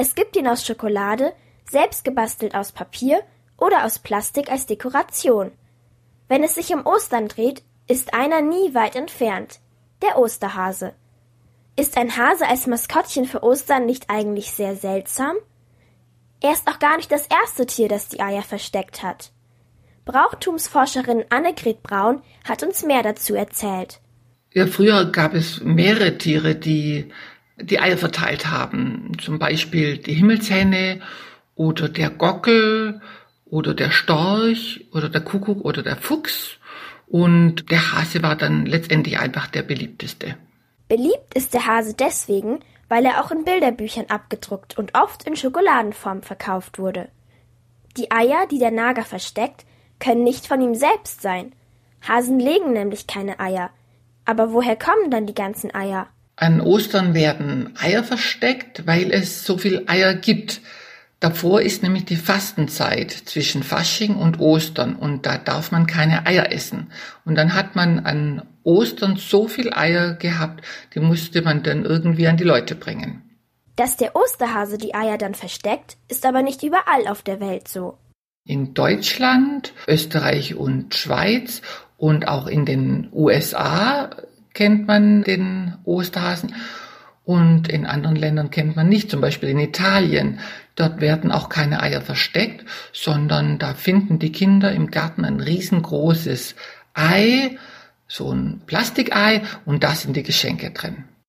Es gibt ihn aus Schokolade, selbst gebastelt aus Papier oder aus Plastik als Dekoration. Wenn es sich um Ostern dreht, ist einer nie weit entfernt. Der Osterhase. Ist ein Hase als Maskottchen für Ostern nicht eigentlich sehr seltsam? Er ist auch gar nicht das erste Tier, das die Eier versteckt hat. Brauchtumsforscherin Annegret Braun hat uns mehr dazu erzählt. Ja, früher gab es mehrere Tiere, die die Eier verteilt haben. Zum Beispiel die Himmelshähne oder der Gockel oder der Storch oder der Kuckuck oder der Fuchs. Und der Hase war dann letztendlich einfach der beliebteste. Beliebt ist der Hase deswegen, weil er auch in Bilderbüchern abgedruckt und oft in Schokoladenform verkauft wurde. Die Eier, die der Nager versteckt, können nicht von ihm selbst sein. Hasen legen nämlich keine Eier. Aber woher kommen dann die ganzen Eier? An Ostern werden Eier versteckt, weil es so viel Eier gibt. Davor ist nämlich die Fastenzeit zwischen Fasching und Ostern und da darf man keine Eier essen. Und dann hat man an Ostern so viel Eier gehabt, die musste man dann irgendwie an die Leute bringen. Dass der Osterhase die Eier dann versteckt, ist aber nicht überall auf der Welt so. In Deutschland, Österreich und Schweiz und auch in den USA kennt man den Osterhasen und in anderen Ländern kennt man nicht, zum Beispiel in Italien. Dort werden auch keine Eier versteckt, sondern da finden die Kinder im Garten ein riesengroßes Ei, so ein Plastikei und da sind die Geschenke drin.